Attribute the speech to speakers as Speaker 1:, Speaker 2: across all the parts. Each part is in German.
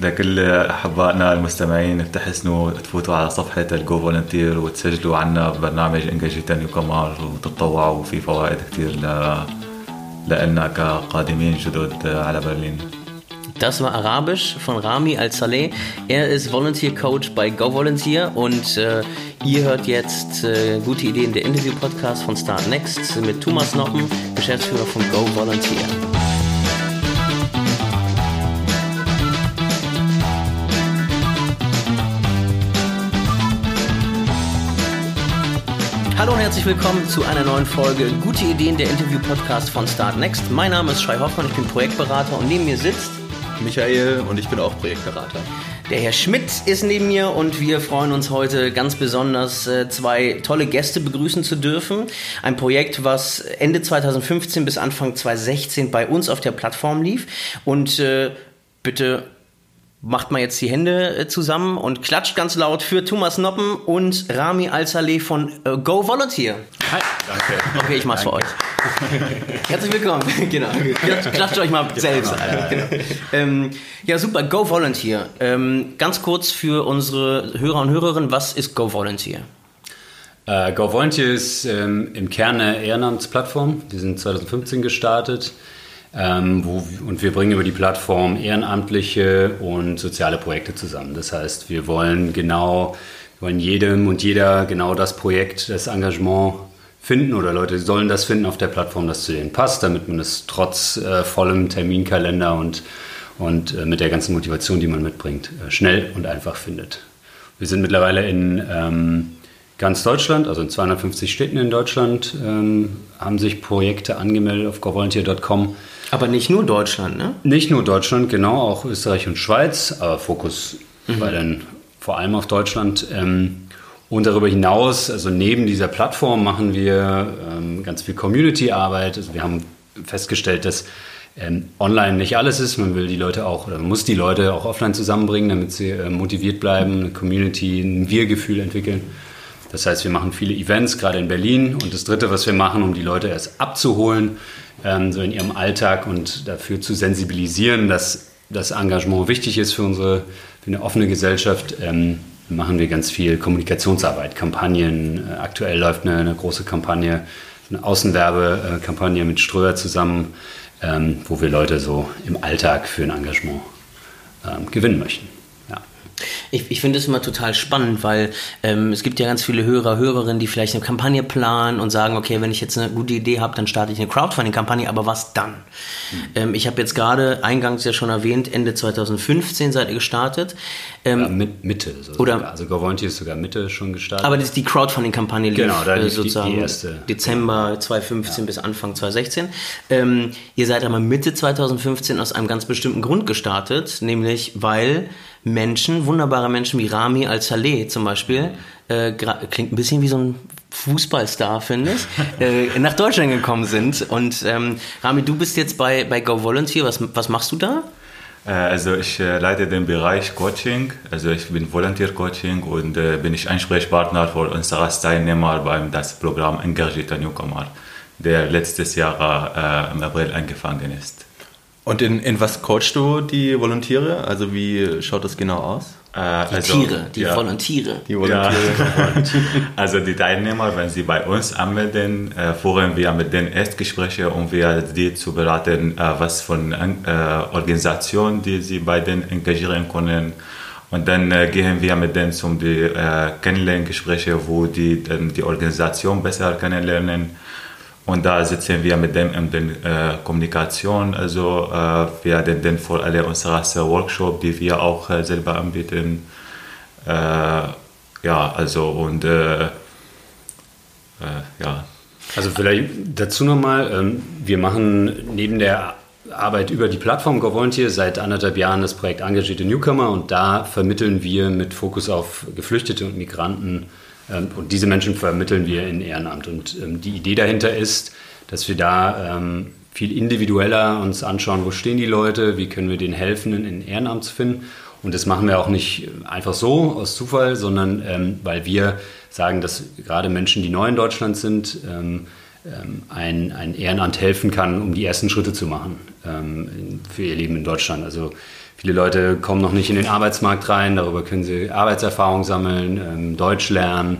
Speaker 1: لكل احبائنا المستمعين بتحسنوا تفوتوا على صفحه الجو فولنتير وتسجلوا عنا ببرنامج انجاجيتا نيو كمار وتتطوعوا وفي فوائد كثير ل لنا كقادمين جدد على برلين
Speaker 2: Das war Arabisch von Rami Al-Saleh. Er ist Volunteer Coach bei Go Volunteer und äh, ihr hört jetzt äh, gute Ideen der Interview Podcast von Start Next mit Thomas Noppen, Geschäftsführer von Go Volunteer. Hallo und herzlich willkommen zu einer neuen Folge Gute Ideen der Interview Podcast von Start Next. Mein Name ist Shai Hoffmann, ich bin Projektberater und neben mir sitzt
Speaker 3: Michael und ich bin auch Projektberater.
Speaker 2: Der Herr Schmidt ist neben mir und wir freuen uns heute ganz besonders, äh, zwei tolle Gäste begrüßen zu dürfen. Ein Projekt, was Ende 2015 bis Anfang 2016 bei uns auf der Plattform lief. Und äh, bitte macht mal jetzt die Hände äh, zusammen und klatscht ganz laut für Thomas Noppen und Rami Al-Saleh von äh, Go Volunteer.
Speaker 3: Hi. Danke.
Speaker 2: Okay, ich mach's für euch. Herzlich willkommen. genau. Klatscht, euch mal selbst. Alter. Genau. Ähm, ja, super. Go Volunteer. Ähm, ganz kurz für unsere Hörer und Hörerinnen, was ist Go Volunteer?
Speaker 4: Uh, Go Volunteer ist ähm, im Kern eine Ehrenamtsplattform. Die sind 2015 gestartet. Ähm, wo, und wir bringen über die Plattform ehrenamtliche und soziale Projekte zusammen. Das heißt, wir wollen genau, wir wollen jedem und jeder genau das Projekt, das Engagement finden oder Leute sollen das finden auf der Plattform, das zu denen passt, damit man es trotz äh, vollem Terminkalender und, und äh, mit der ganzen Motivation, die man mitbringt, äh, schnell und einfach findet. Wir sind mittlerweile in ähm, ganz Deutschland, also in 250 Städten in Deutschland, ähm, haben sich Projekte angemeldet auf govolunteer.com.
Speaker 2: Aber nicht nur Deutschland, ne?
Speaker 4: Nicht nur Deutschland, genau, auch Österreich und Schweiz, aber Fokus mhm. war dann vor allem auf Deutschland. Ähm, und darüber hinaus, also neben dieser Plattform machen wir ähm, ganz viel Community-Arbeit. Also wir haben festgestellt, dass ähm, online nicht alles ist. Man will die Leute auch, oder muss die Leute auch offline zusammenbringen, damit sie äh, motiviert bleiben, eine Community, ein Wir-Gefühl entwickeln. Das heißt, wir machen viele Events, gerade in Berlin. Und das Dritte, was wir machen, um die Leute erst abzuholen, ähm, so in ihrem Alltag und dafür zu sensibilisieren, dass das Engagement wichtig ist für unsere für eine offene Gesellschaft, ähm, machen wir ganz viel Kommunikationsarbeit, Kampagnen. Äh, aktuell läuft eine, eine, große Kampagne, eine Außenwerbekampagne mit Ströer zusammen, ähm, wo wir Leute so im Alltag für ein Engagement ähm, gewinnen möchten.
Speaker 2: Ich, ich finde es immer total spannend, weil ähm, es gibt ja ganz viele Hörer, Hörerinnen, die vielleicht eine Kampagne planen und sagen, okay, wenn ich jetzt eine gute Idee habe, dann starte ich eine Crowdfunding-Kampagne, aber was dann? Mhm. Ähm, ich habe jetzt gerade eingangs ja schon erwähnt, Ende 2015 seid ihr gestartet.
Speaker 4: Ähm, ja, mit, Mitte. So
Speaker 2: oder,
Speaker 4: sogar. Also GoVolunteer ist sogar Mitte schon gestartet.
Speaker 2: Aber das, die Crowdfunding-Kampagne lief,
Speaker 4: genau, da
Speaker 2: äh, sozusagen
Speaker 4: die, die erste.
Speaker 2: Dezember 2015 ja. bis Anfang 2016. Ähm, ihr seid aber Mitte 2015 aus einem ganz bestimmten Grund gestartet, nämlich weil Menschen, wunderbare Menschen wie Rami Al-Saleh zum Beispiel, äh, klingt ein bisschen wie so ein Fußballstar, finde ich, äh, nach Deutschland gekommen sind. Und ähm, Rami, du bist jetzt bei, bei Go Volunteer. Was, was machst du da?
Speaker 1: Äh, also ich äh, leite den Bereich Coaching, also ich bin Volunteer Coaching und äh, bin ich Ansprechpartner für unsere Teilnehmer beim das Programm Engagita Newcomer, der letztes Jahr äh, im April angefangen ist.
Speaker 3: Und in, in was coachst du die Volontiere? Also wie schaut das genau aus?
Speaker 2: Äh, die also, Tiere, die ja, Volontiere.
Speaker 1: Die Volontiere. Ja. also die Teilnehmer, wenn sie bei uns anmelden, äh, führen wir mit den Erstgespräche, um wir die zu beraten, äh, was von äh, Organisationen, die sie bei denen engagieren können. Und dann äh, gehen wir mit denen zum die äh, Kennenlerngespräche, wo die dann die Organisation besser kennenlernen und da sitzen wir mit dem in der äh, Kommunikation. Also äh, wir haben dann für alle unsere Workshops, die wir auch äh, selber anbieten. Äh, ja, also und äh, äh, ja.
Speaker 4: Also vielleicht dazu nochmal, ähm, wir machen neben der Arbeit über die Plattform GoVolunteer seit anderthalb Jahren das Projekt Engagierte Newcomer und da vermitteln wir mit Fokus auf Geflüchtete und Migranten ähm, und diese Menschen vermitteln wir in Ehrenamt. Und ähm, die Idee dahinter ist, dass wir da ähm, viel individueller uns anschauen, wo stehen die Leute, wie können wir denen helfen, in Ehrenamt zu finden. Und das machen wir auch nicht einfach so aus Zufall, sondern ähm, weil wir sagen, dass gerade Menschen, die neu in Deutschland sind, ähm, ähm, ein, ein Ehrenamt helfen kann, um die ersten Schritte zu machen ähm, für ihr Leben in Deutschland. Also Viele Leute kommen noch nicht in den Arbeitsmarkt rein, darüber können sie Arbeitserfahrung sammeln, ähm, Deutsch lernen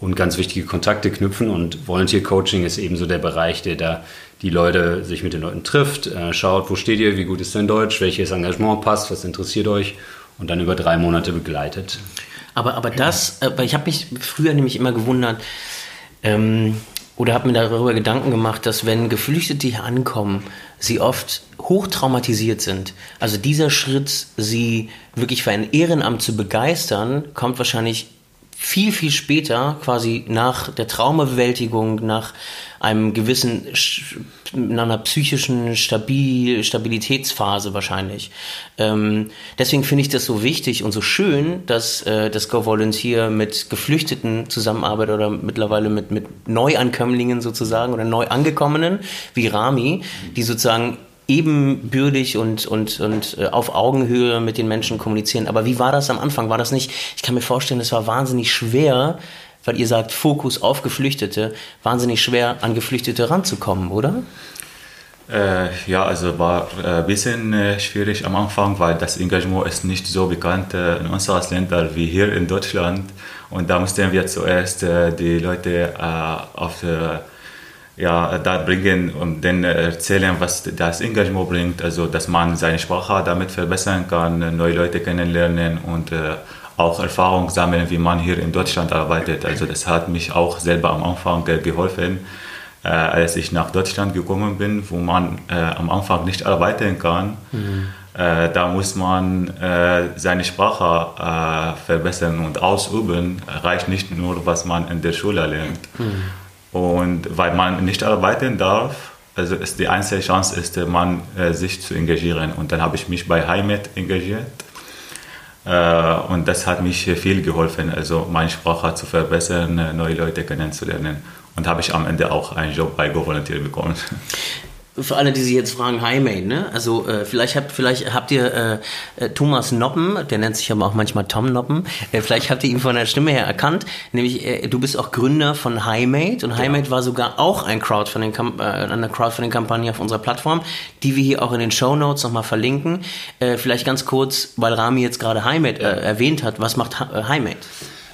Speaker 4: und ganz wichtige Kontakte knüpfen. Und Volunteer Coaching ist eben so der Bereich, der da die Leute sich mit den Leuten trifft, äh, schaut, wo steht ihr, wie gut ist dein Deutsch, welches Engagement passt, was interessiert euch und dann über drei Monate begleitet.
Speaker 2: Aber, aber das, äh, ich habe mich früher nämlich immer gewundert, ähm, oder habe mir darüber Gedanken gemacht, dass wenn Geflüchtete hier ankommen, sie oft hochtraumatisiert sind. Also dieser Schritt, sie wirklich für ein Ehrenamt zu begeistern, kommt wahrscheinlich viel, viel später, quasi nach der Traumabewältigung, nach einem gewissen, nach einer psychischen Stabil, Stabilitätsphase wahrscheinlich. Ähm, deswegen finde ich das so wichtig und so schön, dass äh, das Go Volunteer mit Geflüchteten zusammenarbeitet oder mittlerweile mit, mit Neuankömmlingen sozusagen oder Neuangekommenen wie Rami, die sozusagen ebenbürdig und, und, und äh, auf Augenhöhe mit den Menschen kommunizieren. Aber wie war das am Anfang? War das nicht, ich kann mir vorstellen, es war wahnsinnig schwer, weil ihr sagt, Fokus auf Geflüchtete, wahnsinnig schwer an Geflüchtete ranzukommen, oder?
Speaker 1: Äh, ja, also war ein äh, bisschen äh, schwierig am Anfang, weil das Engagement ist nicht so bekannt äh, in unseren Ländern wie hier in Deutschland. Und da mussten wir zuerst äh, die Leute auf der ja, da bringen und dann erzählen, was das Engagement bringt, also dass man seine Sprache damit verbessern kann, neue Leute kennenlernen und äh, auch Erfahrung sammeln, wie man hier in Deutschland arbeitet. Also das hat mich auch selber am Anfang äh, geholfen, äh, als ich nach Deutschland gekommen bin, wo man äh, am Anfang nicht arbeiten kann. Mhm. Äh, da muss man äh, seine Sprache verbessern und ausüben. Reicht nicht nur, was man in der Schule lernt. Mhm. Und weil man nicht arbeiten darf, also ist die einzige Chance ist, man äh, sich zu engagieren. Und dann habe ich mich bei Heimat engagiert. Äh, und das hat mich viel geholfen, also meine Sprache zu verbessern, äh, neue Leute kennenzulernen. Und habe ich am Ende auch einen Job bei Go Volunteer bekommen.
Speaker 2: für alle, die sich jetzt fragen, Highmade, ne? Also äh, vielleicht habt vielleicht habt ihr äh, äh, Thomas Noppen, der nennt sich aber auch manchmal Tom Noppen. Äh, vielleicht habt ihr ihn von der Stimme her erkannt. Nämlich äh, du bist auch Gründer von Highmade und Highmade ja. war sogar auch ein Crowdfunding äh, eine Crowdfunding Kampagne auf unserer Plattform, die wir hier auch in den Show Notes nochmal verlinken. Äh, vielleicht ganz kurz, weil Rami jetzt gerade Highmade äh, erwähnt hat. Was macht Highmade?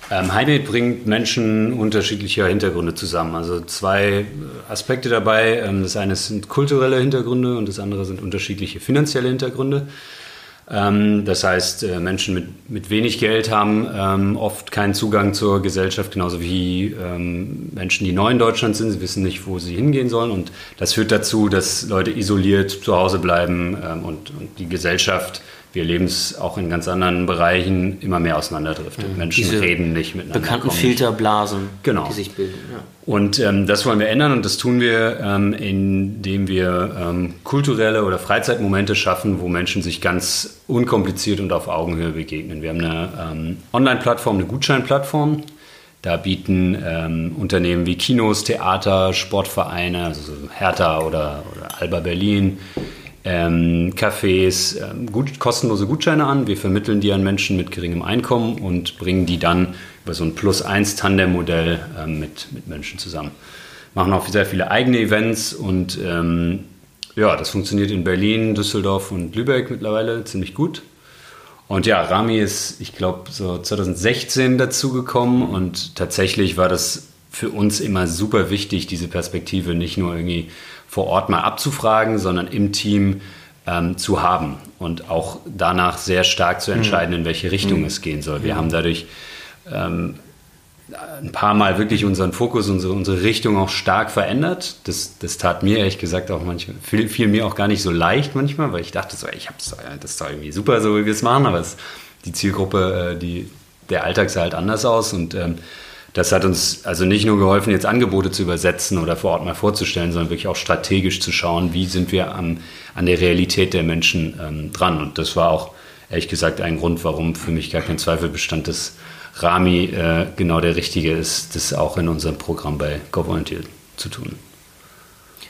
Speaker 4: Ähm, Highmade bringt Menschen unterschiedlicher Hintergründe zusammen. Also zwei Aspekte dabei. Ähm, das eine sind kulturelle Hintergründe und das andere sind unterschiedliche finanzielle Hintergründe. Ähm, das heißt, äh, Menschen mit, mit wenig Geld haben ähm, oft keinen Zugang zur Gesellschaft, genauso wie Menschen, die neu in Deutschland sind. Sie wissen nicht, wo sie hingehen sollen. Und das führt dazu, dass Leute isoliert zu Hause bleiben und, und die Gesellschaft wir erleben es auch in ganz anderen Bereichen immer mehr auseinanderdriftet. Mhm. Menschen Diese reden nicht miteinander.
Speaker 2: Bekannten Filterblasen,
Speaker 4: genau.
Speaker 2: die sich bilden. Ja.
Speaker 4: Und ähm, das wollen wir ändern und das tun wir, ähm, indem wir ähm, kulturelle oder Freizeitmomente schaffen, wo Menschen sich ganz unkompliziert und auf Augenhöhe begegnen. Wir haben eine ähm, Online-Plattform, eine Gutscheinplattform. Da bieten ähm, Unternehmen wie Kinos, Theater, Sportvereine, also Hertha oder, oder Alba Berlin, ähm, Cafés ähm, gut, kostenlose Gutscheine an. Wir vermitteln die an Menschen mit geringem Einkommen und bringen die dann über so ein Plus-1-Tandem-Modell ähm, mit, mit Menschen zusammen. Machen auch sehr viele eigene Events und ähm, ja, das funktioniert in Berlin, Düsseldorf und Lübeck mittlerweile ziemlich gut. Und ja, Rami ist, ich glaube, so 2016 dazugekommen und tatsächlich war das für uns immer super wichtig, diese Perspektive nicht nur irgendwie vor Ort mal abzufragen, sondern im Team ähm, zu haben und auch danach sehr stark zu entscheiden, in welche Richtung mhm. es gehen soll. Wir mhm. haben dadurch ähm, ein paar Mal wirklich unseren Fokus, unsere, unsere Richtung auch stark verändert. Das, das tat mir ehrlich gesagt auch manchmal, fiel, fiel mir auch gar nicht so leicht manchmal, weil ich dachte so, ich hab's, das ist doch irgendwie super, so wie wir es machen, aber es, die Zielgruppe, äh, die, der Alltag sah halt anders aus und ähm, das hat uns also nicht nur geholfen, jetzt Angebote zu übersetzen oder vor Ort mal vorzustellen, sondern wirklich auch strategisch zu schauen, wie sind wir am, an der Realität der Menschen ähm, dran. Und das war auch ehrlich gesagt ein Grund, warum für mich gar kein Zweifel bestand, dass Rami äh, genau der Richtige ist, das auch in unserem Programm bei GoVolunteer zu tun.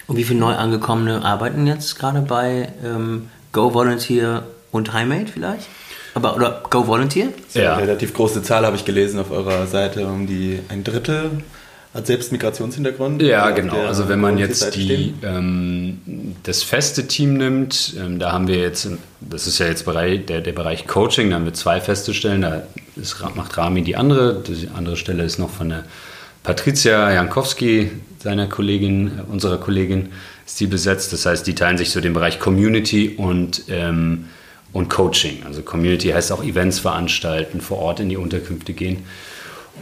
Speaker 2: Und wie viele Neuangekommene arbeiten jetzt gerade bei ähm, GoVolunteer und Highmate vielleicht? Aber, oder Go Volunteer?
Speaker 3: Ja. Eine relativ große Zahl habe ich gelesen auf eurer Seite, um die ein Drittel Hat selbst Migrationshintergrund?
Speaker 4: Ja, genau. Also wenn man jetzt die, ähm, das feste Team nimmt, ähm, da haben wir jetzt, das ist ja jetzt Bereich, der, der Bereich Coaching, da haben wir zwei feste Stellen, da ist, macht Rami die andere, die andere Stelle ist noch von der Patricia Jankowski, seiner Kollegin, äh, unserer Kollegin, ist die besetzt. Das heißt, die teilen sich so den Bereich Community und, ähm, und Coaching. Also Community heißt auch Events veranstalten, vor Ort in die Unterkünfte gehen.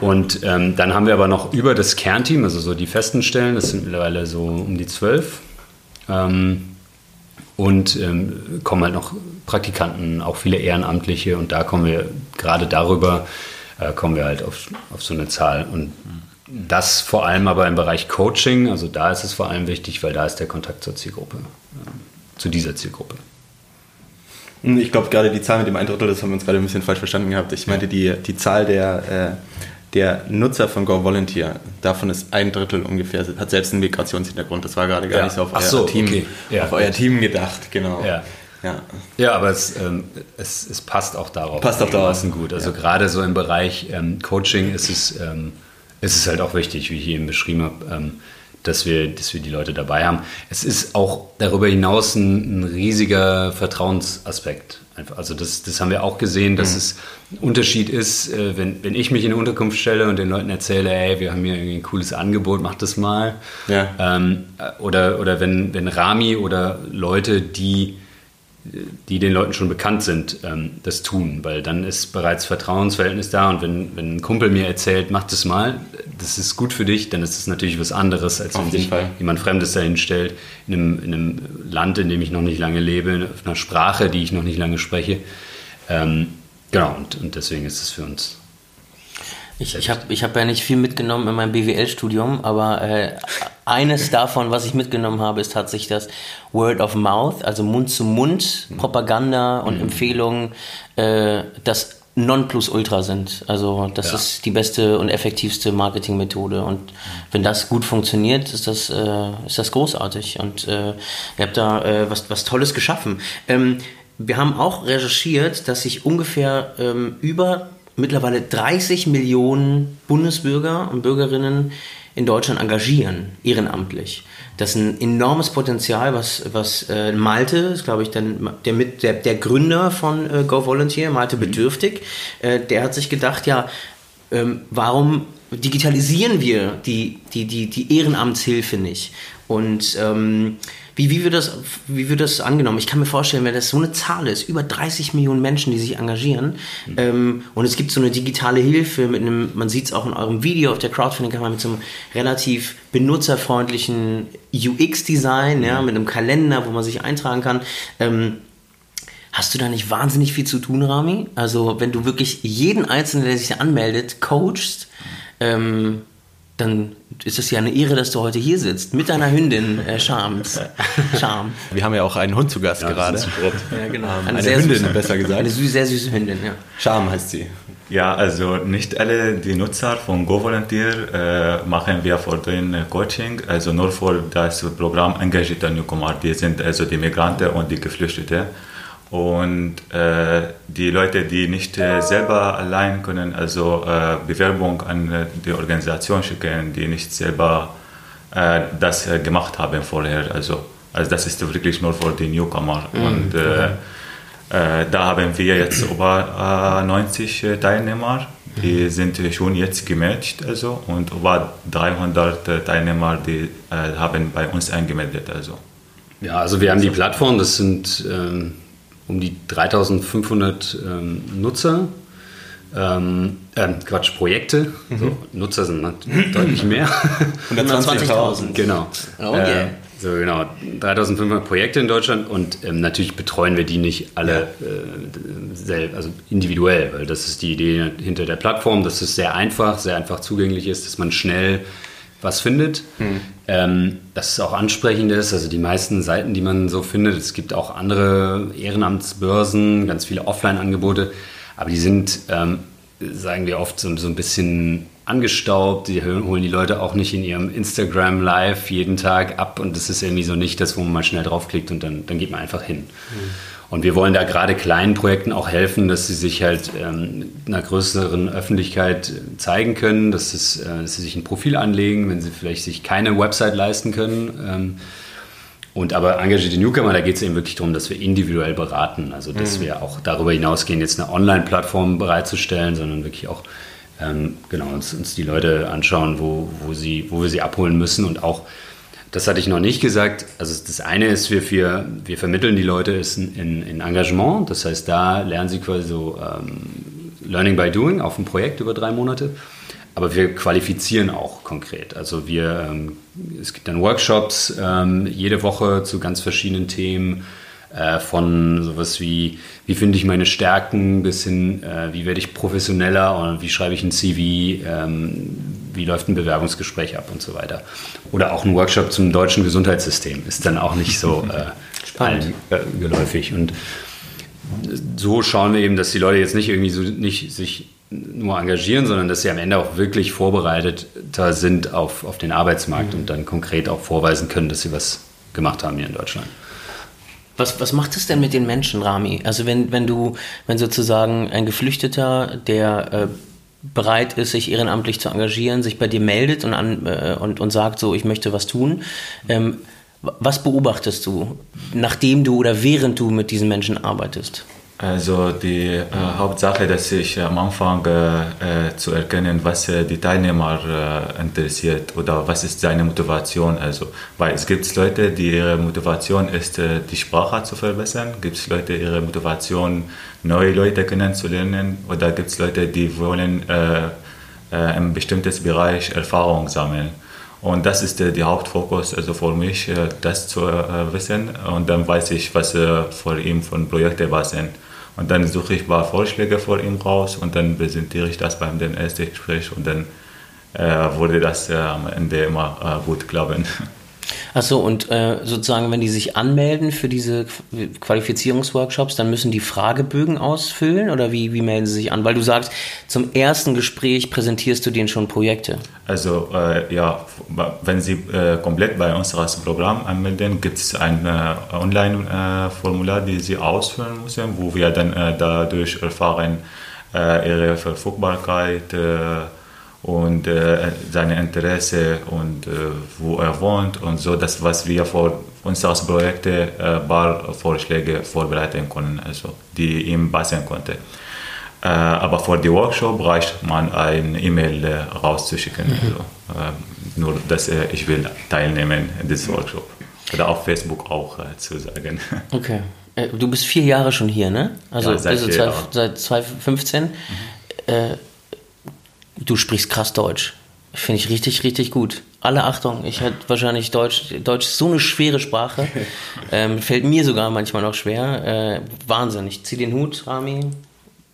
Speaker 4: Und ähm, dann haben wir aber noch über das Kernteam, also so die festen Stellen, das sind mittlerweile so um die zwölf. Ähm, und ähm, kommen halt noch Praktikanten, auch viele Ehrenamtliche. Und da kommen wir gerade darüber, äh, kommen wir halt auf, auf so eine Zahl. Und das vor allem aber im Bereich Coaching, also da ist es vor allem wichtig, weil da ist der Kontakt zur Zielgruppe, äh, zu dieser Zielgruppe.
Speaker 3: Ich glaube, gerade die Zahl mit dem ein Drittel, das haben wir uns gerade ein bisschen falsch verstanden gehabt. Ich meinte die, die Zahl der, äh, der Nutzer von Go Volunteer, davon ist ein Drittel ungefähr, hat selbst einen Migrationshintergrund. Das war gerade gar ja. nicht so auf euer, so, Team, okay. ja, auf euer Team gedacht, genau.
Speaker 4: Ja. Ja. ja, aber es, ähm, es, es passt auch darauf.
Speaker 3: Passt auch darauf.
Speaker 4: gut. Also ja. gerade so im Bereich ähm, Coaching ist es, ähm, ist es halt auch wichtig, wie ich eben beschrieben habe, ähm, dass, wir, dass wir die Leute dabei haben. Es ist auch darüber hinaus ein, ein riesiger Vertrauensaspekt. Also das, das haben wir auch gesehen, dass mhm. es ein Unterschied ist, äh, wenn, wenn ich mich in eine Unterkunft stelle und den Leuten erzähle, hey, wir haben hier irgendwie ein cooles Angebot, mach das mal. Ja. Ähm, äh, oder oder wenn, wenn Rami oder Leute, die die den Leuten schon bekannt sind, ähm, das tun, weil dann ist bereits Vertrauensverhältnis da und wenn, wenn ein Kumpel mir erzählt, mach das mal, das ist gut für dich, dann ist es natürlich was anderes, als Auf wenn sich Fall. jemand Fremdes dahin stellt, in einem, in einem Land, in dem ich noch nicht lange lebe, in einer Sprache, die ich noch nicht lange spreche. Ähm, genau, und, und deswegen ist es für uns
Speaker 2: ich, ich habe ich hab ja nicht viel mitgenommen in meinem BWL-Studium, aber äh, eines davon, was ich mitgenommen habe, ist tatsächlich das Word of Mouth, also Mund zu Mund, Propaganda und mhm. Empfehlungen, äh, das Nonplusultra sind. Also das ja. ist die beste und effektivste Marketingmethode. Und wenn das gut funktioniert, ist das, äh, ist das großartig. Und äh, ihr habt da äh, was, was Tolles geschaffen. Ähm, wir haben auch recherchiert, dass sich ungefähr ähm, über mittlerweile 30 Millionen Bundesbürger und Bürgerinnen in Deutschland engagieren, ehrenamtlich. Das ist ein enormes Potenzial, was, was äh, Malte, ist glaube ich dann der, mit, der, der Gründer von äh, Go Volunteer, Malte mhm. Bedürftig, äh, der hat sich gedacht, ja, ähm, warum digitalisieren wir die, die, die, die Ehrenamtshilfe nicht? Und ähm, wie, wie, wird das, wie wird das angenommen? Ich kann mir vorstellen, wenn das so eine Zahl ist, über 30 Millionen Menschen, die sich engagieren, mhm. ähm, und es gibt so eine digitale Hilfe mit einem, man sieht es auch in eurem Video auf der Crowdfunding-Kamera, mit so einem relativ benutzerfreundlichen UX-Design, mhm. ja, mit einem Kalender, wo man sich eintragen kann. Ähm, Hast du da nicht wahnsinnig viel zu tun, Rami? Also, wenn du wirklich jeden Einzelnen, der sich da anmeldet, coachst, ähm, dann ist es ja eine Ehre, dass du heute hier sitzt mit deiner Hündin äh, Charms.
Speaker 3: Charm. Wir haben ja auch einen Hund zu Gast ja, gerade. Ja,
Speaker 2: genau. Ähm, eine, eine Hündin,
Speaker 3: süße, besser gesagt.
Speaker 2: Eine süße, sehr süße Hündin, ja.
Speaker 3: Charm heißt sie.
Speaker 1: Ja, also nicht alle die Nutzer von GoVolunteer äh, machen wir für den Coaching, also nur für das Programm Engagierte Newcomer. Die sind also die Migranten und die Geflüchteten. Und äh, die Leute, die nicht äh, selber allein können, also äh, Bewerbung an äh, die Organisation schicken, die nicht selber äh, das äh, gemacht haben vorher. Also, also das ist wirklich nur für die Newcomer. Mhm. Und da haben wir jetzt über 90 Teilnehmer, die mhm. sind schon jetzt gematcht also, und über 300 Teilnehmer, die haben bei uns angemeldet. Also.
Speaker 4: Ja, also wir haben die Plattform, das sind... Ähm um die 3500 ähm, Nutzer. Ähm, äh, Quatsch, Projekte. Mhm. So, Nutzer sind deutlich mehr.
Speaker 2: 120.000.
Speaker 4: genau. Okay. Äh, so genau, 3500 Projekte in Deutschland und ähm, natürlich betreuen wir die nicht alle äh, selbst, also individuell, weil das ist die Idee hinter der Plattform, dass es sehr einfach, sehr einfach zugänglich ist, dass man schnell was findet. Hm. Ähm, dass es auch ansprechend ist. Also die meisten Seiten, die man so findet, es gibt auch andere Ehrenamtsbörsen, ganz viele Offline-Angebote, aber die sind, ähm, sagen wir oft, so, so ein bisschen angestaubt. Die holen die Leute auch nicht in ihrem Instagram Live jeden Tag ab und das ist irgendwie so nicht das, wo man mal schnell draufklickt und dann, dann geht man einfach hin. Mhm. Und wir wollen da gerade kleinen Projekten auch helfen, dass sie sich halt ähm, einer größeren Öffentlichkeit zeigen können, dass, es, äh, dass sie sich ein Profil anlegen, wenn sie vielleicht sich keine Website leisten können. Ähm, und aber engagierte Newcomer, da geht es eben wirklich darum, dass wir individuell beraten. Also dass mhm. wir auch darüber hinausgehen, jetzt eine Online-Plattform bereitzustellen, sondern wirklich auch ähm, genau, uns, uns die Leute anschauen, wo, wo, sie, wo wir sie abholen müssen und auch das hatte ich noch nicht gesagt. Also das eine ist, wir, wir, wir vermitteln die Leute in, in, Engagement. Das heißt, da lernen sie quasi so ähm, Learning by Doing auf ein Projekt über drei Monate. Aber wir qualifizieren auch konkret. Also wir, ähm, es gibt dann Workshops ähm, jede Woche zu ganz verschiedenen Themen. Äh, von sowas wie, wie finde ich meine Stärken, bis hin, äh, wie werde ich professioneller und wie schreibe ich ein CV, ähm, wie läuft ein Bewerbungsgespräch ab und so weiter. Oder auch ein Workshop zum deutschen Gesundheitssystem ist dann auch nicht so äh, allen äh, geläufig. Und so schauen wir eben, dass die Leute jetzt nicht irgendwie so nicht sich nur engagieren, sondern dass sie am Ende auch wirklich vorbereiteter sind auf, auf den Arbeitsmarkt mhm. und dann konkret auch vorweisen können, dass sie was gemacht haben hier in Deutschland.
Speaker 2: Was, was macht es denn mit den Menschen, Rami? Also wenn, wenn du, wenn sozusagen ein Geflüchteter, der äh, bereit ist, sich ehrenamtlich zu engagieren, sich bei dir meldet und, an, äh, und, und sagt so, ich möchte was tun, ähm, was beobachtest du, nachdem du oder während du mit diesen Menschen arbeitest?
Speaker 1: Also die äh, Hauptsache, dass ich am Anfang äh, äh zu erkennen, was äh, die Teilnehmer äh, interessiert oder was ist seine Motivation. Also, weil es gibt Leute, die ihre Motivation ist, äh, die Sprache zu verbessern. Gibt es Leute, ihre Motivation, neue Leute kennenzulernen. Oder gibt es Leute, die wollen äh, im bestimmten Bereich Erfahrung sammeln. Und das ist der Hauptfokus also für mich, das zu wissen. Und dann weiß ich, was für ihn von Projekten was sind. Und dann suche ich ein paar Vorschläge vor ihm raus und dann präsentiere ich das beim ersten Gespräch und dann äh, wurde das äh, am Ende immer äh, gut klappen.
Speaker 2: Achso, und äh, sozusagen, wenn die sich anmelden für diese Qualifizierungsworkshops, dann müssen die Fragebögen ausfüllen oder wie, wie melden sie sich an? Weil du sagst, zum ersten Gespräch präsentierst du denen schon Projekte.
Speaker 1: Also äh, ja, wenn sie äh, komplett bei unseres Programm anmelden, gibt es ein äh, Online-Formular, äh, das sie ausfüllen müssen, wo wir dann äh, dadurch erfahren, ihre Verfügbarkeit, und äh, seine Interesse und äh, wo er wohnt und so, das was wir für unsere Projekte äh, paar Vorschläge vorbereiten können, also die ihm passen konnte. Äh, aber für die Workshop reicht man ein E-Mail äh, rauszuschicken, mhm. also, äh, nur dass äh, ich will teilnehmen in diesem Workshop oder auf Facebook auch zu sagen.
Speaker 2: Okay. Du bist vier Jahre schon hier, ne? Also ja, seit, also seit 2015. Mhm. Du sprichst krass Deutsch. Finde ich richtig, richtig gut. Alle Achtung, ich hätte wahrscheinlich Deutsch. Deutsch ist so eine schwere Sprache. Ähm, fällt mir sogar manchmal noch schwer. Äh, Wahnsinn. Ich zieh den Hut, Rami.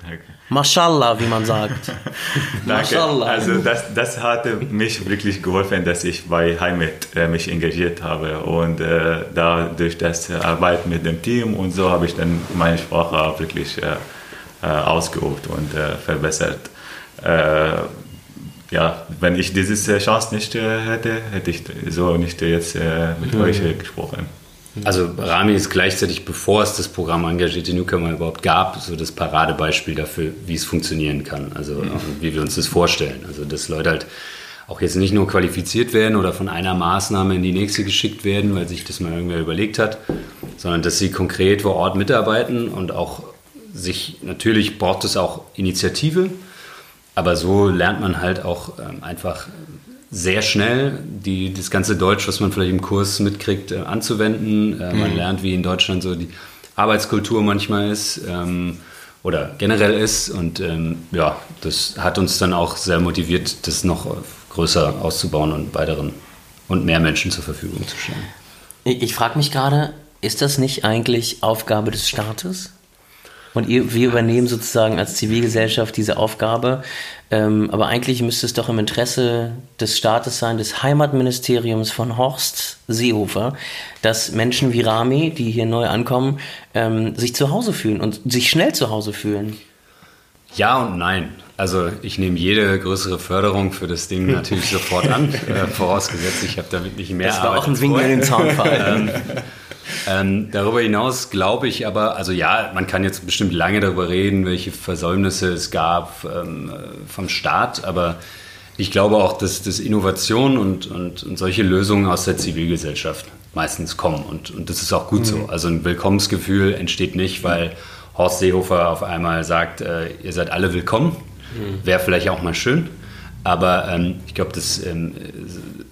Speaker 2: Danke. Mashallah, wie man sagt.
Speaker 1: Danke. Also das, das hatte mich wirklich geholfen, dass ich bei Heimat äh, mich engagiert habe und äh, dadurch das Arbeit mit dem Team und so habe ich dann meine Sprache wirklich äh, äh ausgeübt und äh, verbessert äh, ja, wenn ich diese Chance nicht äh, hätte, hätte ich so nicht jetzt äh, mit mhm. euch gesprochen.
Speaker 4: Also Rami ist gleichzeitig, bevor es das Programm Engagierte Newcomer überhaupt gab, so das Paradebeispiel dafür, wie es funktionieren kann. Also mhm. wie wir uns das vorstellen. Also dass Leute halt auch jetzt nicht nur qualifiziert werden oder von einer Maßnahme in die nächste geschickt werden, weil sich das mal irgendwer überlegt hat, sondern dass sie konkret vor Ort mitarbeiten und auch sich, natürlich braucht es auch Initiative, aber so lernt man halt auch ähm, einfach sehr schnell die, das ganze Deutsch, was man vielleicht im Kurs mitkriegt, äh, anzuwenden. Äh, man mhm. lernt, wie in Deutschland so die Arbeitskultur manchmal ist ähm, oder generell ist. Und ähm, ja, das hat uns dann auch sehr motiviert, das noch größer auszubauen und weiteren und mehr Menschen zur Verfügung zu stellen.
Speaker 2: Ich, ich frage mich gerade, ist das nicht eigentlich Aufgabe des Staates? Und ihr, wir übernehmen sozusagen als Zivilgesellschaft diese Aufgabe. Ähm, aber eigentlich müsste es doch im Interesse des Staates sein, des Heimatministeriums von Horst Seehofer, dass Menschen wie Rami, die hier neu ankommen, ähm, sich zu Hause fühlen und sich schnell zu Hause fühlen.
Speaker 4: Ja und nein. Also ich nehme jede größere Förderung für das Ding natürlich sofort an, äh, vorausgesetzt, ich habe damit nicht mehr
Speaker 2: Das war Arbeit auch ein Wink in den Zaunfall.
Speaker 4: ähm, darüber hinaus glaube ich aber, also ja, man kann jetzt bestimmt lange darüber reden, welche Versäumnisse es gab ähm, vom Staat, aber ich glaube auch, dass, dass Innovation und, und, und solche Lösungen aus der Zivilgesellschaft meistens kommen. Und, und das ist auch gut mhm. so. Also ein Willkommensgefühl entsteht nicht, weil Horst Seehofer auf einmal sagt, äh, ihr seid alle willkommen. Mhm. Wäre vielleicht auch mal schön. Aber ähm, ich glaube, dass ähm,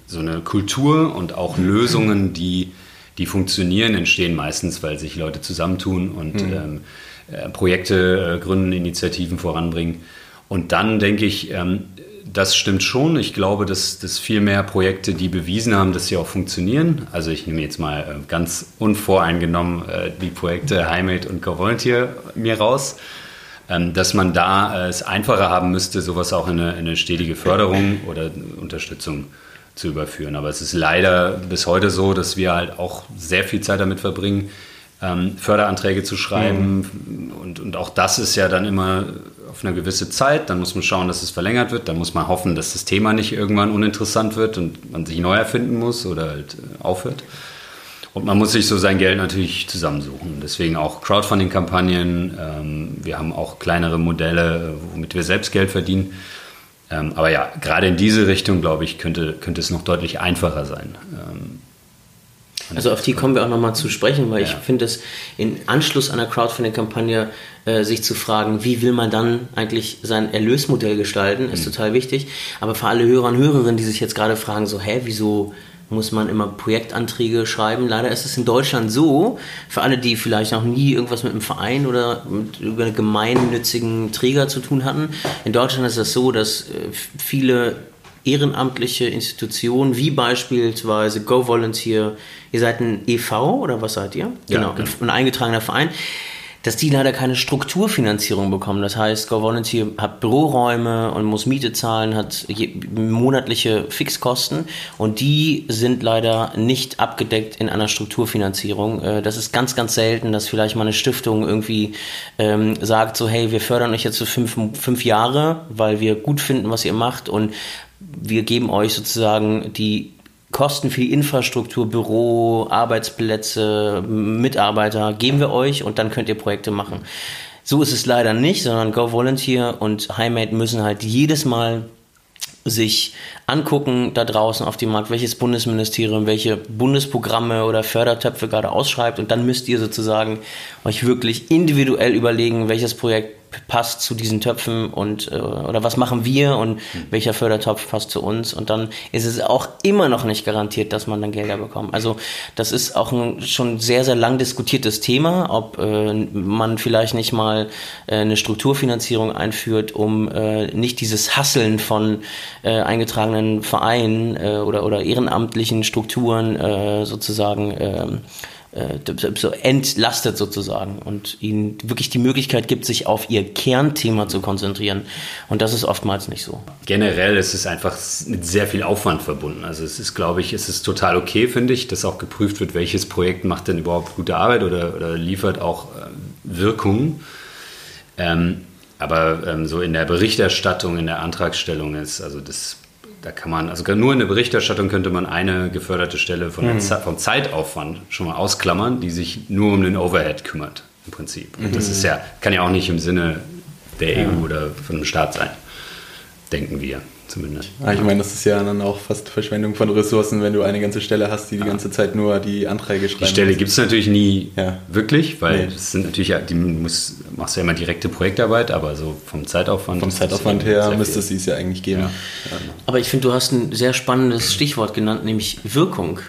Speaker 4: so eine Kultur und auch Lösungen, die, die funktionieren, entstehen meistens, weil sich Leute zusammentun und mhm. ähm, äh, Projekte äh, gründen, Initiativen voranbringen. Und dann denke ich, ähm, das stimmt schon. Ich glaube, dass, dass viel mehr Projekte, die bewiesen haben, dass sie auch funktionieren. Also ich nehme jetzt mal äh, ganz unvoreingenommen äh, die Projekte Heimat und Go Volunteer mir raus, ähm, dass man da äh, es einfacher haben müsste, sowas auch in eine, in eine stetige Förderung oder Unterstützung zu überführen. Aber es ist leider bis heute so, dass wir halt auch sehr viel Zeit damit verbringen, ähm, Förderanträge zu schreiben. Mhm. Und, und auch das ist ja dann immer auf eine gewisse Zeit. Dann muss man schauen, dass es verlängert wird. Dann muss man hoffen, dass das Thema nicht irgendwann uninteressant wird und man sich neu erfinden muss oder halt äh, aufhört. Und man muss sich so sein Geld natürlich zusammensuchen. Deswegen auch Crowdfunding-Kampagnen. Ähm, wir haben auch kleinere Modelle, womit wir selbst Geld verdienen. Ähm, aber ja, gerade in diese Richtung, glaube ich, könnte, könnte es noch deutlich einfacher sein. Ähm,
Speaker 2: also auf die kommen wir auch nochmal zu sprechen, weil ja. ich finde es in Anschluss an der Crowdfunding-Kampagne äh, sich zu fragen, wie will man dann eigentlich sein Erlösmodell gestalten, ist mhm. total wichtig. Aber für alle Hörer und Hörerinnen, die sich jetzt gerade fragen, so, hä, wieso muss man immer Projektanträge schreiben. Leider ist es in Deutschland so, für alle, die vielleicht noch nie irgendwas mit einem Verein oder mit einem gemeinnützigen Träger zu tun hatten. In Deutschland ist es so, dass äh, viele ehrenamtliche Institutionen, wie beispielsweise Go Volunteer, ihr seid ein EV oder was seid ihr?
Speaker 4: Ja, genau,
Speaker 2: genau. ein eingetragener Verein dass die leider keine Strukturfinanzierung bekommen. Das heißt, Go Volunteer hat Büroräume und muss Miete zahlen, hat monatliche Fixkosten und die sind leider nicht abgedeckt in einer Strukturfinanzierung. Äh, das ist ganz, ganz selten, dass vielleicht mal eine Stiftung irgendwie ähm, sagt, so hey, wir fördern euch jetzt für fünf, fünf Jahre, weil wir gut finden, was ihr macht und wir geben euch sozusagen die Kosten für die Infrastruktur, Büro, Arbeitsplätze, Mitarbeiter geben wir euch und dann könnt ihr Projekte machen. So ist es leider nicht, sondern Go Volunteer und Highmate müssen halt jedes Mal sich angucken da draußen auf dem Markt, welches Bundesministerium, welche Bundesprogramme oder Fördertöpfe gerade ausschreibt und dann müsst ihr sozusagen euch wirklich individuell überlegen, welches Projekt passt zu diesen Töpfen und äh, oder was machen wir und mhm. welcher Fördertopf passt zu uns und dann ist es auch immer noch nicht garantiert, dass man dann Gelder bekommt. Also das ist auch ein schon sehr sehr lang diskutiertes Thema, ob äh, man vielleicht nicht mal äh, eine Strukturfinanzierung einführt, um äh, nicht dieses Hasseln von äh, eingetragenen Vereinen äh, oder oder ehrenamtlichen Strukturen äh, sozusagen äh, äh, so entlastet sozusagen und ihnen wirklich die Möglichkeit gibt, sich auf ihr Kernthema zu konzentrieren. Und das ist oftmals nicht so.
Speaker 4: Generell ist es einfach mit sehr viel Aufwand verbunden. Also es ist, glaube ich, es ist total okay, finde ich, dass auch geprüft wird, welches Projekt macht denn überhaupt gute Arbeit oder, oder liefert auch äh, Wirkung. Ähm, aber ähm, so in der Berichterstattung, in der Antragstellung ist, also das da kann man, also nur in der Berichterstattung könnte man eine geförderte Stelle von mhm. vom Zeitaufwand schon mal ausklammern, die sich nur um den Overhead kümmert, im Prinzip. Und mhm. das ist ja, kann ja auch nicht im Sinne der ja. EU oder von einem Staat sein, denken wir zumindest.
Speaker 3: Ja, ich meine, das ist ja dann auch fast Verschwendung von Ressourcen, wenn du eine ganze Stelle hast, die die ganze Zeit nur die Anträge schreibt.
Speaker 4: Die Stelle gibt es natürlich nie ja. wirklich, weil nee. das sind natürlich, die muss, machst du ja immer direkte Projektarbeit, aber so vom Zeitaufwand.
Speaker 3: Vom Zeitaufwand her müsste es dies ja eigentlich geben. Ja.
Speaker 2: Aber ich finde, du hast ein sehr spannendes Stichwort genannt, nämlich Wirkung.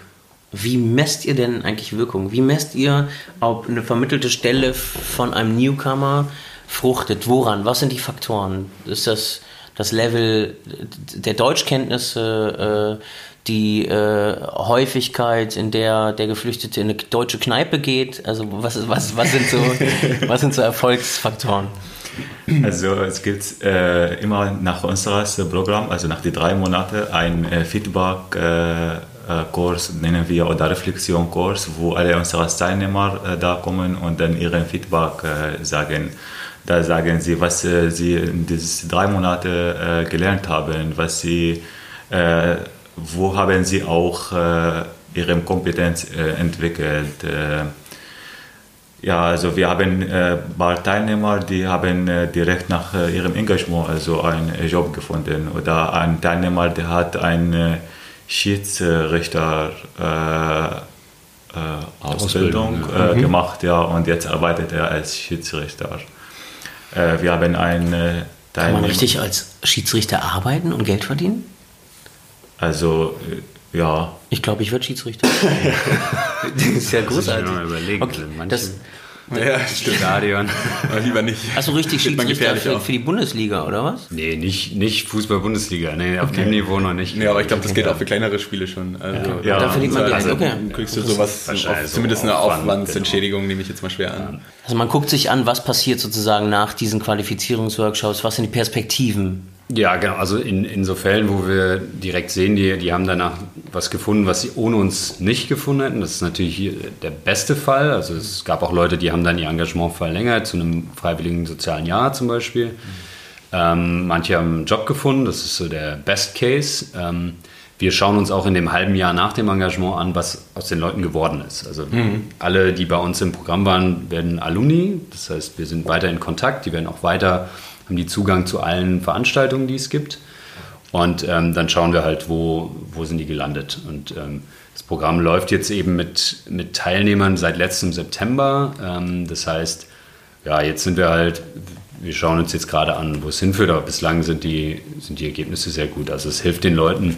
Speaker 2: Wie messt ihr denn eigentlich Wirkung? Wie messt ihr, ob eine vermittelte Stelle von einem Newcomer fruchtet? Woran? Was sind die Faktoren? Ist das das Level der Deutschkenntnisse, äh, die äh, Häufigkeit, in der der Geflüchtete in eine deutsche Kneipe geht? Also was, was, was, sind, so, was sind so Erfolgsfaktoren?
Speaker 1: Also es gibt äh, immer nach unseres Programm, also nach den drei Monaten, ein äh, Feedback-Kurs, äh, nennen wir, oder Reflexion-Kurs, wo alle unsere Teilnehmer äh, da kommen und dann ihren Feedback äh, sagen. Da sagen sie, was äh, sie in diesen drei Monaten äh, gelernt haben, was sie, äh, wo haben sie auch äh, ihre Kompetenz entwickelt. Ja, also wir haben äh, ein paar Teilnehmer, die haben äh, direkt nach äh, ihrem Engagement also einen Job gefunden. Oder ein Teilnehmer, der hat eine Schiedsrichter Ausbildung ja. mhm. gemacht, ja, und jetzt arbeitet er als Schiedsrichter. Wir haben einen Teilnehmer.
Speaker 2: Kann man richtig als Schiedsrichter arbeiten und Geld verdienen?
Speaker 1: Also ja.
Speaker 2: Ich glaube, ich werde Schiedsrichter. das ist ja großartig. Das ich mir mal überlegen. Okay, manche,
Speaker 3: das, ja, stimmt. Stadion.
Speaker 2: Aber lieber nicht. Also richtig Schiedsrichter für, für, die Bundesliga, oder was?
Speaker 4: Nee, nicht, nicht Fußball-Bundesliga. Nee, auf okay. dem Niveau noch nicht.
Speaker 3: Nee, aber ich glaube, das geht auch für kleinere Spiele schon. Also,
Speaker 2: ja, ja. da verdient man. Also,
Speaker 3: okay. kriegst du sowas, auf, zumindest eine Aufwandsentschädigung, genau. nehme ich jetzt mal schwer an.
Speaker 2: Also man guckt sich an, was passiert sozusagen nach diesen Qualifizierungsworkshops, was sind die Perspektiven
Speaker 4: ja, genau. Also in, in so Fällen, wo wir direkt sehen, die, die haben danach was gefunden, was sie ohne uns nicht gefunden hätten. Das ist natürlich der beste Fall. Also es gab auch Leute, die haben dann ihr Engagement verlängert, zu einem freiwilligen sozialen Jahr zum Beispiel. Mhm. Ähm, manche haben einen Job gefunden, das ist so der Best Case. Ähm, wir schauen uns auch in dem halben Jahr nach dem Engagement an, was aus den Leuten geworden ist. Also mhm. alle, die bei uns im Programm waren, werden Alumni. Das heißt, wir sind weiter in Kontakt. Die werden auch weiter haben die Zugang zu allen Veranstaltungen, die es gibt. Und ähm, dann schauen wir halt, wo, wo sind die gelandet. Und ähm, das Programm läuft jetzt eben mit, mit Teilnehmern seit letztem September. Ähm, das heißt, ja, jetzt sind wir halt, wir schauen uns jetzt gerade an, wo es hinführt, aber bislang sind die, sind die Ergebnisse sehr gut. Also es hilft den Leuten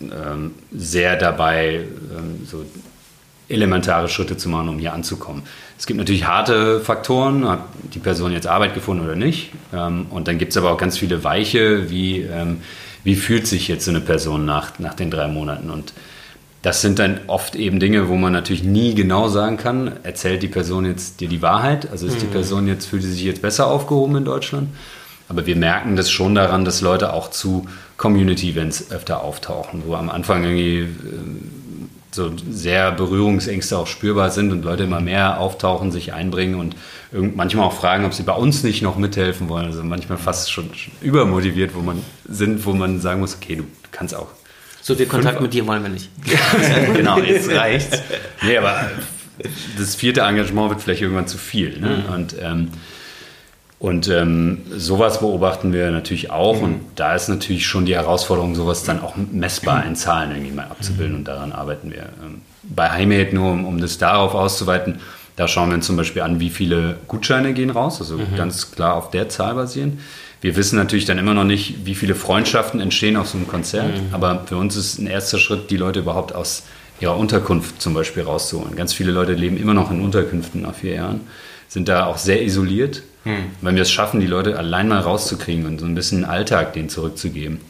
Speaker 4: ähm, sehr dabei, ähm, so elementare Schritte zu machen, um hier anzukommen. Es gibt natürlich harte Faktoren, hat die Person jetzt Arbeit gefunden oder nicht. Ähm, und dann gibt es aber auch ganz viele weiche, wie, ähm, wie fühlt sich jetzt so eine Person nach, nach den drei Monaten. Und das sind dann oft eben Dinge, wo man natürlich nie genau sagen kann, erzählt die Person jetzt dir die Wahrheit? Also ist die mhm. Person jetzt, fühlt sie sich jetzt besser aufgehoben in Deutschland? Aber wir merken das schon daran, dass Leute auch zu Community-Events öfter auftauchen, wo am Anfang irgendwie ähm, so sehr Berührungsängste auch spürbar sind und Leute immer mehr auftauchen, sich einbringen und manchmal auch fragen, ob sie bei uns nicht noch mithelfen wollen. Also manchmal fast schon, schon übermotiviert, wo man sind, wo man sagen muss, okay, du kannst auch.
Speaker 2: So viel Kontakt mit dir wollen wir nicht.
Speaker 4: genau, jetzt reicht's. Nee, aber das vierte Engagement wird vielleicht irgendwann zu viel. Ne? Mhm. Und ähm, und ähm, sowas beobachten wir natürlich auch. Mhm. Und da ist natürlich schon die Herausforderung, sowas dann auch messbar in Zahlen irgendwie mal abzubilden. Mhm. Und daran arbeiten wir. Ähm, bei Heimate, nur um, um das darauf auszuweiten, da schauen wir uns zum Beispiel an, wie viele Gutscheine gehen raus. Also mhm. ganz klar auf der Zahl basieren. Wir wissen natürlich dann immer noch nicht, wie viele Freundschaften entstehen auf so einem Konzert. Mhm. Aber für uns ist ein erster Schritt, die Leute überhaupt aus ihrer Unterkunft zum Beispiel rauszuholen. Ganz viele Leute leben immer noch in Unterkünften nach vier Jahren, sind da auch sehr isoliert hm. Wenn wir es schaffen, die Leute allein mal rauszukriegen und so ein bisschen Alltag denen zurückzugeben,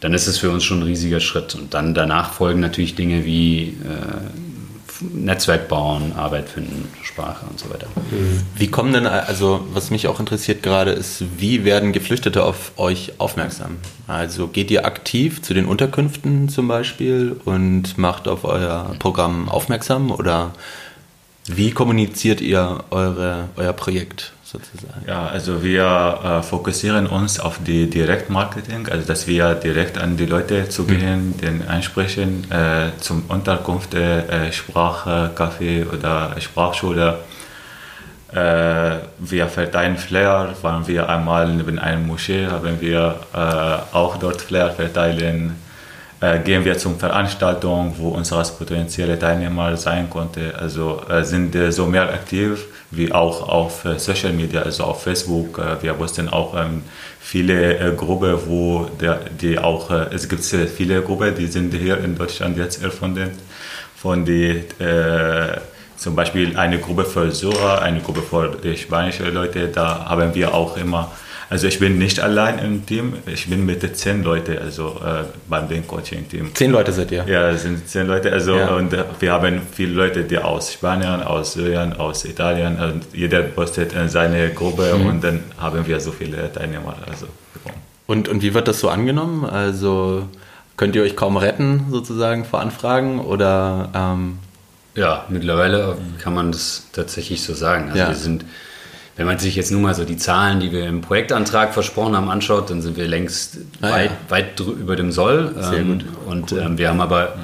Speaker 4: dann ist es für uns schon ein riesiger Schritt. Und dann danach folgen natürlich Dinge wie äh, Netzwerk bauen, Arbeit finden, Sprache und so weiter.
Speaker 3: Wie kommen denn, also was mich auch interessiert gerade ist, wie werden Geflüchtete auf euch aufmerksam? Also geht ihr aktiv zu den Unterkünften zum Beispiel und macht auf euer Programm aufmerksam oder wie kommuniziert ihr eure, euer Projekt? Sozusagen?
Speaker 1: Ja, also wir äh, fokussieren uns auf die Direktmarketing, also dass wir direkt an die Leute zugehen, mhm. den ansprechen, äh, zum Unterkunft, äh, Sprache, Kaffee oder Sprachschule. Äh, wir verteilen Flair, waren wir einmal neben einer Moschee, haben wir äh, auch dort Flair verteilen äh, gehen wir zum Veranstaltung, wo unsere potenzielle Teilnehmer sein konnte. Also sind so mehr aktiv wie auch auf äh, Social Media, also auf Facebook. Äh, wir posten auch ähm, viele äh, Gruppen, wo der, die auch, es gibt viele Gruppen, die sind hier in Deutschland jetzt erfunden von die zum Beispiel eine Gruppe für Sura, eine Gruppe für die spanischen Leute, da haben wir auch immer also ich bin nicht allein im Team, ich bin mit zehn Leuten, also äh, beim Coaching-Team.
Speaker 3: Zehn Leute seid ihr?
Speaker 1: Ja, es sind zehn Leute, also ja. und äh, wir haben viele Leute, die aus Spanien, aus Syrien, aus Italien und jeder postet in seine Gruppe mhm. und dann haben wir so viele Teilnehmer also bekommen.
Speaker 3: Und, und wie wird das so angenommen? Also könnt ihr euch kaum retten sozusagen vor Anfragen oder? Ähm
Speaker 4: ja, mittlerweile kann man das tatsächlich so sagen. Also ja. wir sind wenn man sich jetzt nur mal so die Zahlen, die wir im Projektantrag versprochen haben, anschaut, dann sind wir längst ah, weit, ja. weit über dem Soll. Sehr ähm, gut. Und cool. ähm, wir haben aber,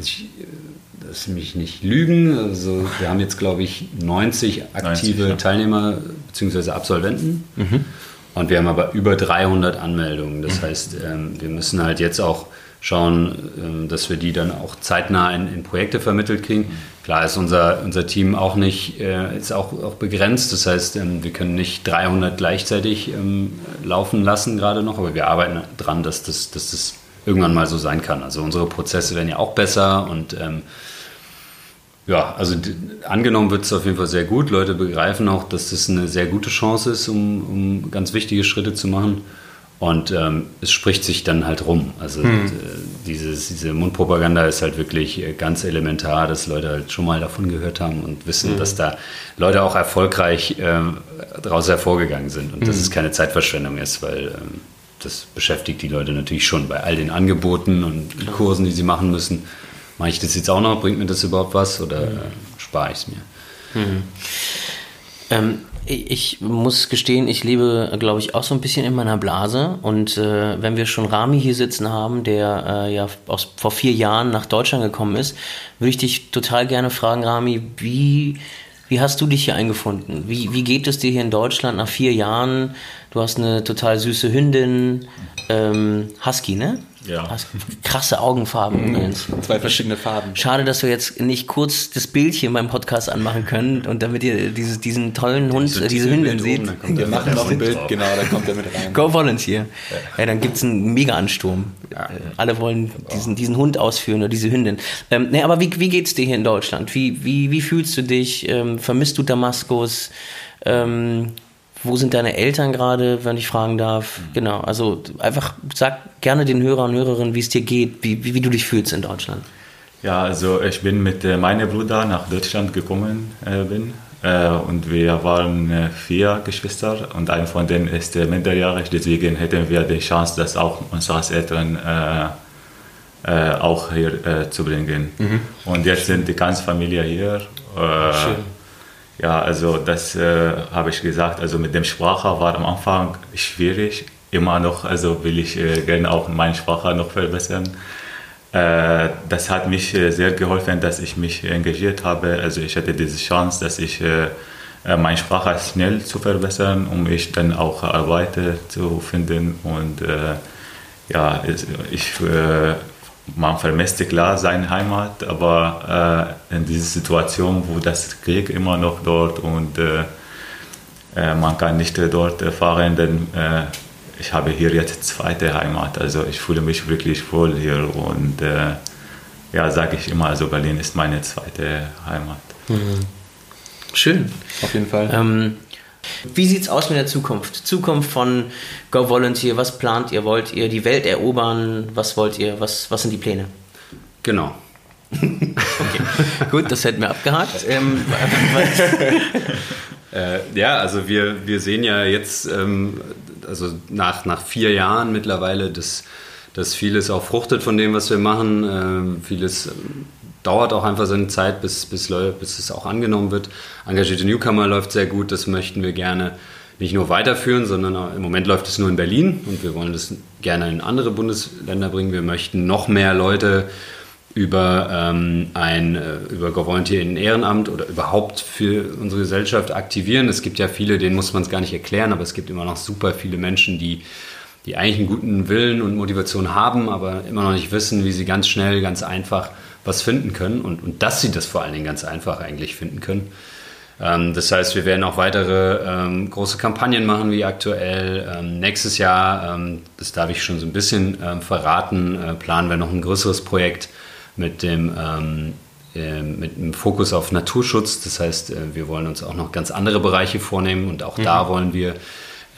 Speaker 4: ich dass mich nicht lügen. Also wir haben jetzt, glaube ich, 90 aktive 90, ja. Teilnehmer bzw. Absolventen. Mhm. Und wir haben aber über 300 Anmeldungen. Das mhm. heißt, ähm, wir müssen halt jetzt auch schauen, ähm, dass wir die dann auch zeitnah in, in Projekte vermittelt kriegen. Klar ist unser, unser Team auch nicht, äh, ist auch, auch begrenzt. Das heißt, ähm, wir können nicht 300 gleichzeitig laufen lassen gerade noch, aber wir arbeiten daran, dass das, dass das irgendwann mal so sein kann. Also unsere Prozesse werden ja auch besser und ähm, ja, also angenommen wird es auf jeden Fall sehr gut. Leute begreifen auch, dass das eine sehr gute Chance ist, um, um ganz wichtige Schritte zu machen. Und ähm, es spricht sich dann halt rum. Also hm. äh, dieses, diese Mundpropaganda ist halt wirklich äh, ganz elementar, dass Leute halt schon mal davon gehört haben und wissen, hm. dass da Leute auch erfolgreich äh, daraus hervorgegangen sind und hm. dass es keine Zeitverschwendung ist, weil ähm, das beschäftigt die Leute natürlich schon bei all den Angeboten und Klar. Kursen, die sie machen müssen. Mache ich das jetzt auch noch? Bringt mir das überhaupt was oder mhm. spare ich es mir?
Speaker 2: Mhm. Ähm, ich muss gestehen, ich lebe, glaube ich, auch so ein bisschen in meiner Blase. Und äh, wenn wir schon Rami hier sitzen haben, der äh, ja aus, vor vier Jahren nach Deutschland gekommen ist, würde ich dich total gerne fragen, Rami, wie, wie hast du dich hier eingefunden? Wie, wie geht es dir hier in Deutschland nach vier Jahren? Du hast eine total süße Hündin, ähm, Husky, ne?
Speaker 1: Ja.
Speaker 2: Krasse Augenfarben
Speaker 3: mhm. übrigens. Zwei verschiedene Farben.
Speaker 2: Schade, dass wir jetzt nicht kurz das Bildchen beim Podcast anmachen können und damit ihr dieses, diesen tollen Hund, diese, diese Hündin seht.
Speaker 3: wir machen noch ein Bild, drauf. genau, da kommt er mit rein.
Speaker 2: Go Volunteer. Ja, ja dann gibt es einen Mega-Ansturm. Ja. Alle wollen diesen, diesen Hund ausführen oder diese Hündin. Ähm, nee, aber wie, wie geht's dir hier in Deutschland? Wie, wie, wie fühlst du dich? Ähm, vermisst du Damaskus? Ähm, wo sind deine Eltern gerade, wenn ich fragen darf? Mhm. Genau, also einfach sag gerne den Hörern und Hörerinnen, wie es dir geht, wie, wie, wie, du dich fühlst in Deutschland.
Speaker 1: Ja, also ich bin mit äh, meinem Bruder nach Deutschland gekommen äh, bin äh, und wir waren äh, vier Geschwister und ein von denen ist äh, minderjährig, deswegen hätten wir die Chance, dass auch unsere Eltern äh, auch hier zu bringen. Mhm. Und jetzt sind die ganze Familie hier. Schön ja, also das äh, habe ich gesagt. Also mit dem Sprache war am Anfang schwierig. Immer noch, also will ich äh, gerne auch meine Sprache noch verbessern. Äh, das hat mich äh, sehr geholfen, dass ich mich engagiert habe. Also ich hatte diese Chance, dass ich äh, äh, meine Sprache schnell zu verbessern, um ich dann auch Arbeit zu finden. Und ja, ich man vermisst klar seine Heimat, aber äh, in dieser Situation, wo das Krieg immer noch dort und äh, äh man kann nicht dort fahren, denn äh, ich habe hier jetzt zweite Heimat. Also ich fühle mich wirklich wohl hier und äh, ja, sage ich immer, also Berlin ist meine zweite Heimat.
Speaker 2: Mhm. Schön.
Speaker 3: Auf jeden Fall.
Speaker 2: Ähm, wie sieht es aus mit der Zukunft? Zukunft von Go Volunteer, was plant ihr? Wollt ihr die Welt erobern? Was wollt ihr? Was, was sind die Pläne?
Speaker 4: Genau.
Speaker 2: okay, gut, das hätten wir abgehakt. Ähm,
Speaker 4: äh, ja, also wir, wir sehen ja jetzt, ähm, also nach, nach vier Jahren mittlerweile, dass, dass vieles auch fruchtet von dem, was wir machen. Ähm, vieles dauert auch einfach seine Zeit, bis, bis, bis es auch angenommen wird. Engagierte Newcomer läuft sehr gut, das möchten wir gerne nicht nur weiterführen, sondern im Moment läuft es nur in Berlin und wir wollen das gerne in andere Bundesländer bringen. Wir möchten noch mehr Leute über ähm, ein äh, über in Ehrenamt oder überhaupt für unsere Gesellschaft aktivieren. Es gibt ja viele, denen muss man es gar nicht erklären, aber es gibt immer noch super viele Menschen, die die eigentlich einen guten Willen und Motivation haben, aber immer noch nicht wissen, wie sie ganz schnell, ganz einfach was finden können und, und dass sie das vor allen Dingen ganz einfach eigentlich finden können. Ähm, das heißt, wir werden auch weitere ähm, große Kampagnen machen wie aktuell. Ähm, nächstes Jahr, ähm, das darf ich schon so ein bisschen ähm, verraten, äh, planen wir noch ein größeres Projekt mit dem ähm, äh, mit einem Fokus auf Naturschutz. Das heißt, äh, wir wollen uns auch noch ganz andere Bereiche vornehmen und auch mhm. da wollen wir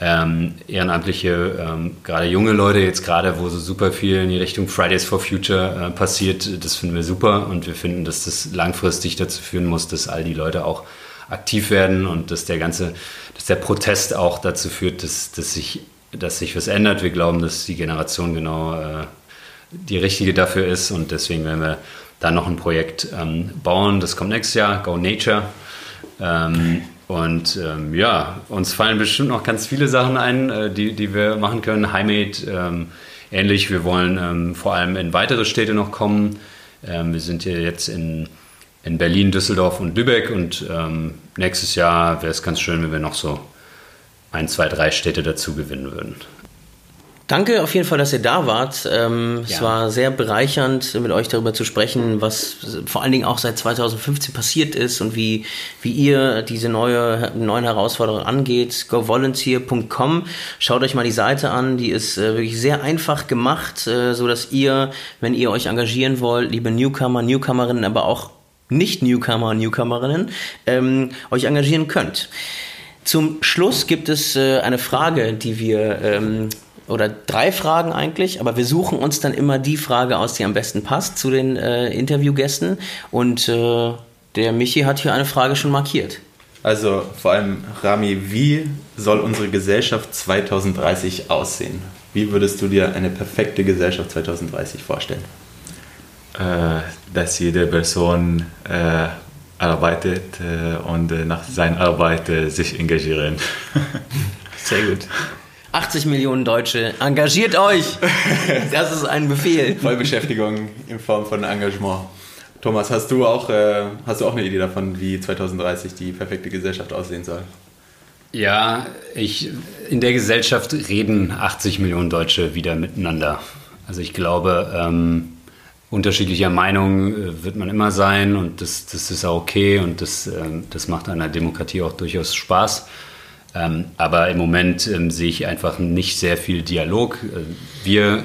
Speaker 4: ähm, ehrenamtliche, ähm, gerade junge Leute, jetzt gerade, wo so super viel in die Richtung Fridays for Future äh, passiert, das finden wir super und wir finden, dass das langfristig dazu führen muss, dass all die Leute auch aktiv werden und dass der ganze, dass der Protest auch dazu führt, dass, dass, sich, dass sich was ändert. Wir glauben, dass die Generation genau äh, die richtige dafür ist und deswegen werden wir da noch ein Projekt ähm, bauen. Das kommt nächstes Jahr, Go Nature. Ähm, und ähm, ja, uns fallen bestimmt noch ganz viele Sachen ein, äh, die, die wir machen können. Highmade ähm, ähnlich. Wir wollen ähm, vor allem in weitere Städte noch kommen. Ähm, wir sind hier jetzt in in Berlin, Düsseldorf und Lübeck. Und ähm, nächstes Jahr wäre es ganz schön, wenn wir noch so ein, zwei, drei Städte dazu gewinnen würden.
Speaker 2: Danke auf jeden Fall, dass ihr da wart. Ähm, ja. Es war sehr bereichernd, mit euch darüber zu sprechen, was vor allen Dingen auch seit 2015 passiert ist und wie, wie ihr diese neue, neuen Herausforderungen angeht. GoVolunteer.com. Schaut euch mal die Seite an. Die ist äh, wirklich sehr einfach gemacht, äh, so dass ihr, wenn ihr euch engagieren wollt, liebe Newcomer, Newcomerinnen, aber auch nicht-Newcomer, Newcomerinnen, ähm, euch engagieren könnt. Zum Schluss gibt es äh, eine Frage, die wir ähm, oder drei Fragen eigentlich, aber wir suchen uns dann immer die Frage aus, die am besten passt zu den äh, Interviewgästen. Und äh, der Michi hat hier eine Frage schon markiert.
Speaker 3: Also vor allem, Rami, wie soll unsere Gesellschaft 2030 aussehen? Wie würdest du dir eine perfekte Gesellschaft 2030 vorstellen?
Speaker 1: Äh, dass jede Person äh, arbeitet äh, und äh, nach seiner Arbeit sich engagieren.
Speaker 2: Sehr gut. 80 Millionen Deutsche, engagiert euch! Das ist ein Befehl.
Speaker 3: Vollbeschäftigung in Form von Engagement. Thomas, hast du auch, äh, hast du auch eine Idee davon, wie 2030 die perfekte Gesellschaft aussehen soll?
Speaker 4: Ja, ich, in der Gesellschaft reden 80 Millionen Deutsche wieder miteinander. Also ich glaube, ähm, unterschiedlicher Meinung äh, wird man immer sein und das, das ist auch okay und das, ähm, das macht einer Demokratie auch durchaus Spaß. Ähm, aber im Moment ähm, sehe ich einfach nicht sehr viel Dialog. Äh, wir,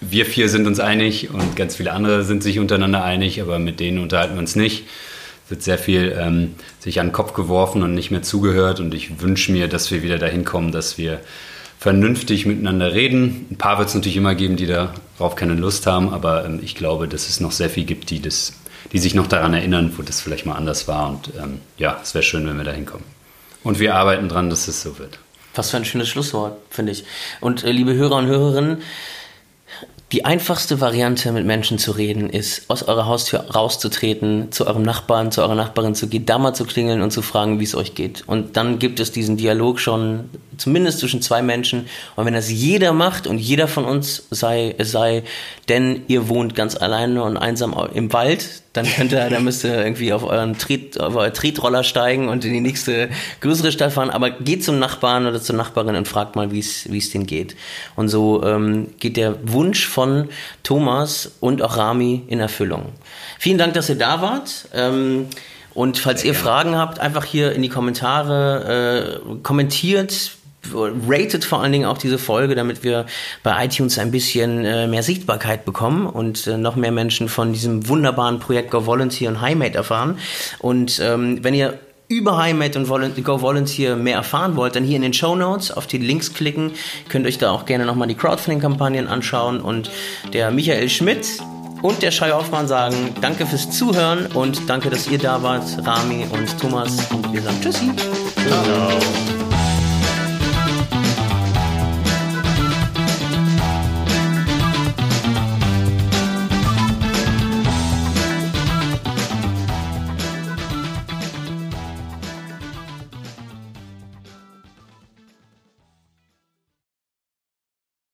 Speaker 4: wir vier sind uns einig und ganz viele andere sind sich untereinander einig, aber mit denen unterhalten wir uns nicht. Es wird sehr viel ähm, sich an den Kopf geworfen und nicht mehr zugehört und ich wünsche mir, dass wir wieder dahin kommen, dass wir vernünftig miteinander reden. Ein paar wird es natürlich immer geben, die darauf keine Lust haben, aber ähm, ich glaube, dass es noch sehr viel gibt, die, das, die sich noch daran erinnern, wo das vielleicht mal anders war und ähm, ja, es wäre schön, wenn wir dahin kommen. Und wir arbeiten dran, dass es so wird.
Speaker 2: Was für ein schönes Schlusswort, finde ich. Und äh, liebe Hörer und Hörerinnen, die einfachste Variante, mit Menschen zu reden, ist, aus eurer Haustür rauszutreten, zu eurem Nachbarn, zu eurer Nachbarin zu gehen, da mal zu klingeln und zu fragen, wie es euch geht. Und dann gibt es diesen Dialog schon, zumindest zwischen zwei Menschen. Und wenn das jeder macht und jeder von uns sei, sei, denn ihr wohnt ganz alleine und einsam im Wald, dann könnt ihr, dann müsst ihr irgendwie auf euren Tret, auf euer Tretroller steigen und in die nächste größere Stadt fahren. Aber geht zum Nachbarn oder zur Nachbarin und fragt mal, wie es wie es denen geht. Und so ähm, geht der Wunsch von Thomas und auch Rami in Erfüllung. Vielen Dank, dass ihr da wart. Ähm, und falls Sehr ihr gerne. Fragen habt, einfach hier in die Kommentare äh, kommentiert, rated vor allen Dingen auch diese Folge, damit wir bei iTunes ein bisschen äh, mehr Sichtbarkeit bekommen und äh, noch mehr Menschen von diesem wunderbaren Projekt Go Volunteer und HighMate erfahren. Und ähm, wenn ihr über HighMate und Go Volunteer mehr erfahren wollt, dann hier in den Show Notes auf die Links klicken. Könnt euch da auch gerne nochmal die Crowdfunding-Kampagnen anschauen. Und der Michael Schmidt und der Schei Hoffmann sagen Danke fürs Zuhören und danke, dass ihr da wart, Rami und Thomas. Und wir sagen Tschüssi. Ciao.